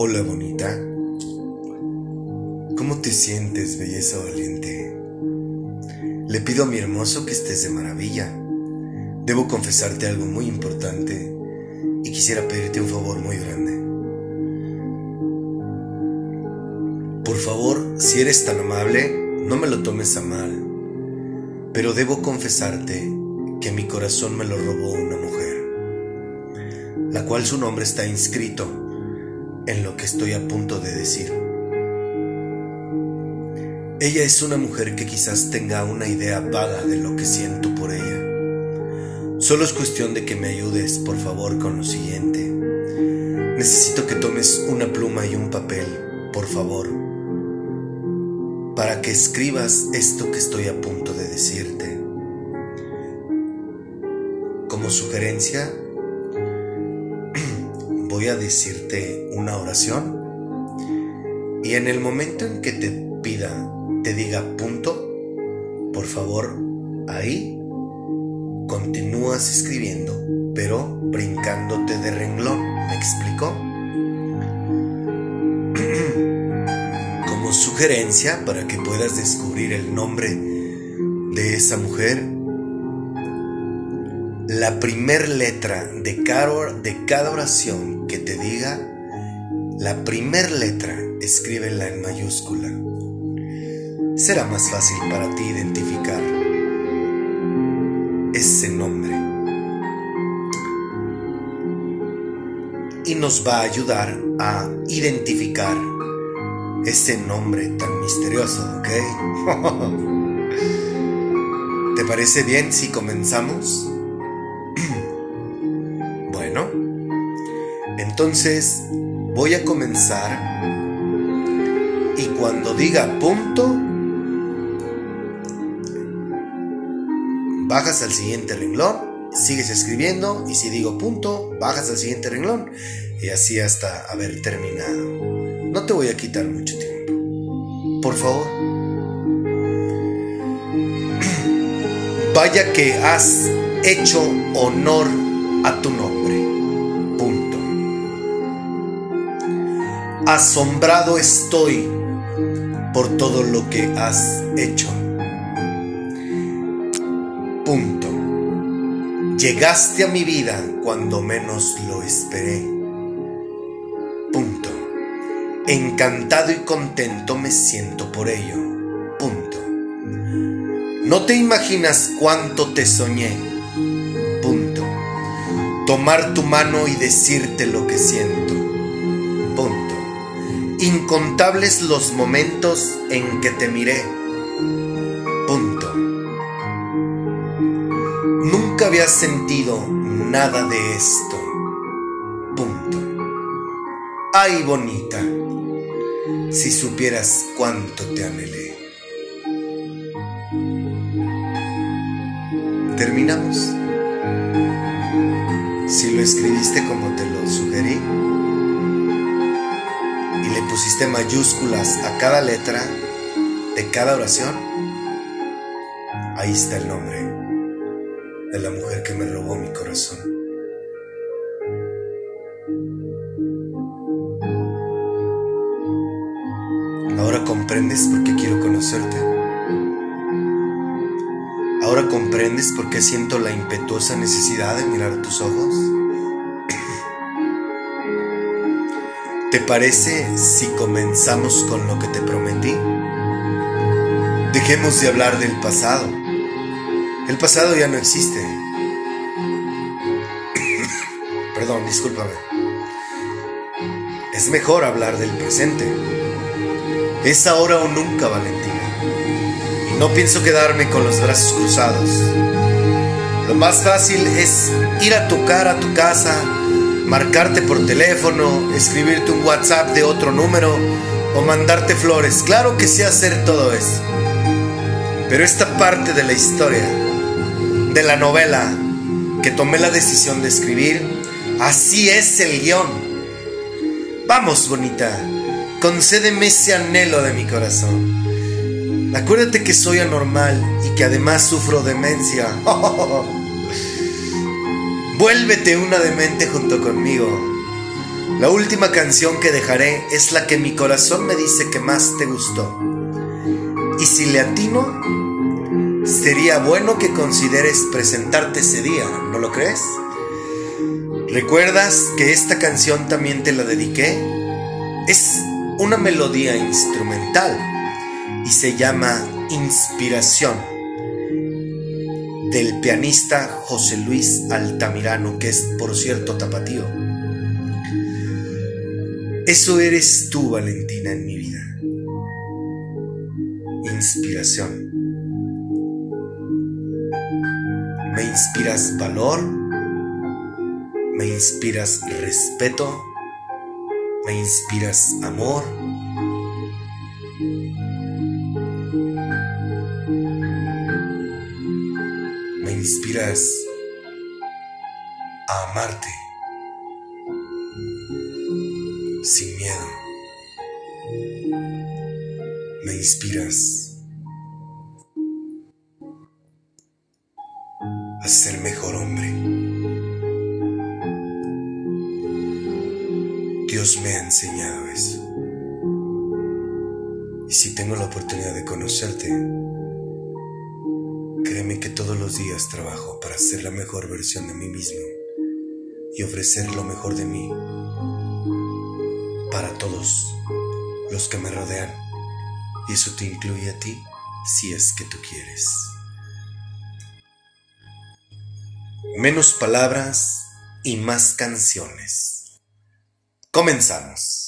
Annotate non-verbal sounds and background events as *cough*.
Hola bonita. ¿Cómo te sientes, belleza valiente? Le pido a mi hermoso que estés de maravilla. Debo confesarte algo muy importante y quisiera pedirte un favor muy grande. Por favor, si eres tan amable, no me lo tomes a mal, pero debo confesarte que mi corazón me lo robó una mujer, la cual su nombre está inscrito en lo que estoy a punto de decir. Ella es una mujer que quizás tenga una idea vaga de lo que siento por ella. Solo es cuestión de que me ayudes, por favor, con lo siguiente. Necesito que tomes una pluma y un papel, por favor, para que escribas esto que estoy a punto de decirte. Como sugerencia, voy a decirte una oración y en el momento en que te pida, te diga punto, por favor, ahí continúas escribiendo, pero brincándote de renglón. ¿Me explico? *clears throat* Como sugerencia para que puedas descubrir el nombre de esa mujer, la primer letra de cada, oración que te diga, la primer letra, escríbela en mayúscula. Será más fácil para ti identificar ese nombre. Y nos va a ayudar a identificar ese nombre tan misterioso, ¿ok? *laughs* ¿Te parece bien si comenzamos? Entonces voy a comenzar y cuando diga punto, bajas al siguiente renglón, sigues escribiendo y si digo punto, bajas al siguiente renglón y así hasta haber terminado. No te voy a quitar mucho tiempo. Por favor. *clears throat* Vaya que has hecho honor a tu nombre. Asombrado estoy por todo lo que has hecho. Punto. Llegaste a mi vida cuando menos lo esperé. Punto. Encantado y contento me siento por ello. Punto. No te imaginas cuánto te soñé. Punto. Tomar tu mano y decirte lo que siento. Incontables los momentos en que te miré. Punto. Nunca había sentido nada de esto. Punto. Ay, bonita, si supieras cuánto te anhelé. Terminamos. Si lo escribiste como te lo sugerí pusiste mayúsculas a cada letra de cada oración, ahí está el nombre de la mujer que me robó mi corazón. Ahora comprendes por qué quiero conocerte. Ahora comprendes por qué siento la impetuosa necesidad de mirar tus ojos. ¿Te parece si comenzamos con lo que te prometí? Dejemos de hablar del pasado. El pasado ya no existe. *coughs* Perdón, discúlpame. Es mejor hablar del presente. Es ahora o nunca, Valentina. Y no pienso quedarme con los brazos cruzados. Lo más fácil es ir a tocar a tu casa, marcarte por teléfono, escribirte un WhatsApp de otro número o mandarte flores. Claro que sé hacer todo eso. Pero esta parte de la historia, de la novela que tomé la decisión de escribir, así es el guion. Vamos, bonita, concédeme ese anhelo de mi corazón. Acuérdate que soy anormal y que además sufro demencia. *laughs* Vuélvete una demente junto conmigo. La última canción que dejaré es la que mi corazón me dice que más te gustó. Y si le atino, sería bueno que consideres presentarte ese día, ¿no lo crees? ¿Recuerdas que esta canción también te la dediqué? Es una melodía instrumental y se llama Inspiración del pianista José Luis Altamirano, que es por cierto tapatío. Eso eres tú, Valentina, en mi vida. Inspiración. Me inspiras valor, me inspiras respeto, me inspiras amor. Inspiras a amarte. sin miedo. Me inspiras a ser mejor hombre. Dios me ha enseñado eso. Y si tengo la oportunidad de conocerte, todos los días trabajo para ser la mejor versión de mí mismo y ofrecer lo mejor de mí para todos los que me rodean. Y eso te incluye a ti si es que tú quieres. Menos palabras y más canciones. Comenzamos.